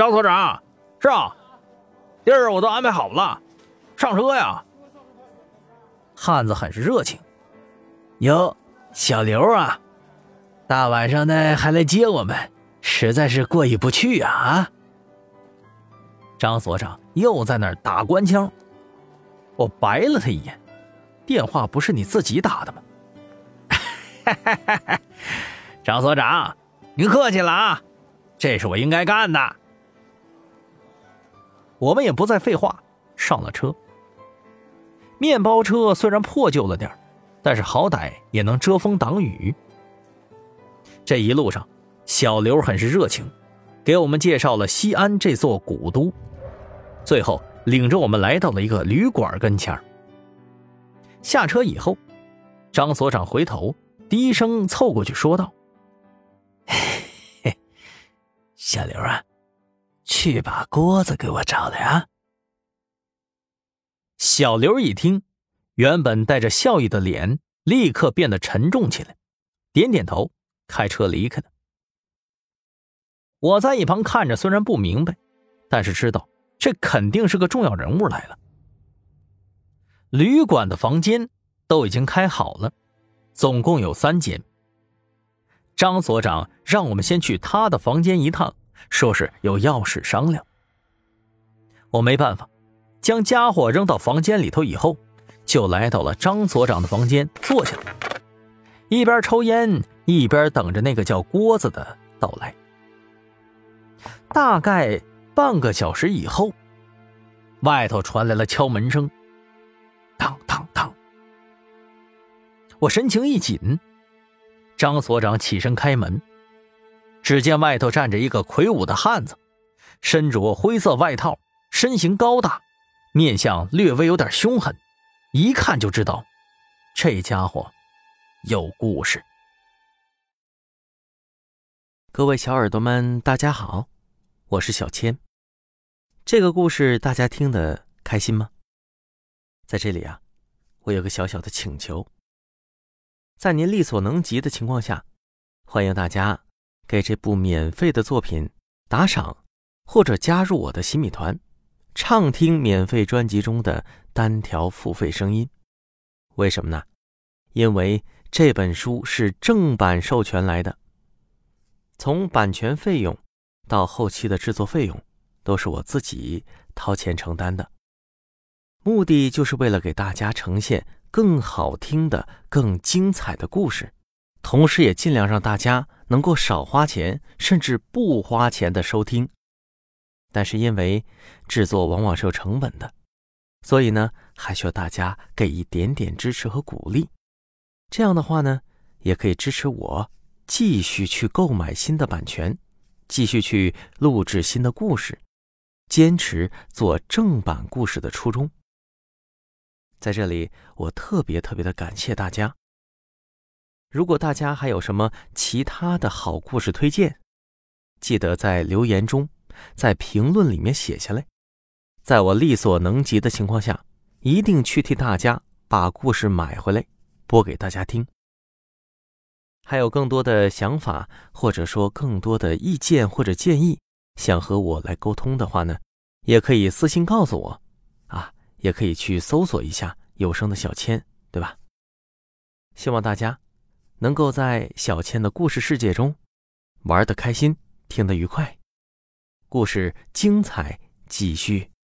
张所长，是啊，地儿我都安排好了，上车呀。汉子很是热情。哟，小刘啊，大晚上的还来接我们，实在是过意不去啊！啊！张所长又在那儿打官腔，我白了他一眼。电话不是你自己打的吗？张所长，您客气了啊，这是我应该干的。我们也不再废话，上了车。面包车虽然破旧了点但是好歹也能遮风挡雨。这一路上，小刘很是热情，给我们介绍了西安这座古都，最后领着我们来到了一个旅馆跟前下车以后，张所长回头低声凑过去说道：“嘿，小刘啊，去把锅子给我找来啊。”小刘一听，原本带着笑意的脸立刻变得沉重起来，点点头，开车离开了。我在一旁看着，虽然不明白，但是知道这肯定是个重要人物来了。旅馆的房间都已经开好了，总共有三间。张所长让我们先去他的房间一趟，说是有要事商量。我没办法。将家伙扔到房间里头以后，就来到了张所长的房间坐下了，一边抽烟一边等着那个叫郭子的到来。大概半个小时以后，外头传来了敲门声，当当当。我神情一紧，张所长起身开门，只见外头站着一个魁梧的汉子，身着灰色外套，身形高大。面相略微有点凶狠，一看就知道，这家伙有故事。各位小耳朵们，大家好，我是小千。这个故事大家听得开心吗？在这里啊，我有个小小的请求，在您力所能及的情况下，欢迎大家给这部免费的作品打赏，或者加入我的新米团。畅听免费专辑中的单条付费声音，为什么呢？因为这本书是正版授权来的，从版权费用到后期的制作费用，都是我自己掏钱承担的。目的就是为了给大家呈现更好听的、更精彩的故事，同时也尽量让大家能够少花钱，甚至不花钱的收听。但是因为制作往往是有成本的，所以呢，还需要大家给一点点支持和鼓励。这样的话呢，也可以支持我继续去购买新的版权，继续去录制新的故事，坚持做正版故事的初衷。在这里，我特别特别的感谢大家。如果大家还有什么其他的好故事推荐，记得在留言中。在评论里面写下来，在我力所能及的情况下，一定去替大家把故事买回来，播给大家听。还有更多的想法，或者说更多的意见或者建议，想和我来沟通的话呢，也可以私信告诉我，啊，也可以去搜索一下有声的小千，对吧？希望大家能够在小倩的故事世界中玩的开心，听得愉快。故事精彩继续。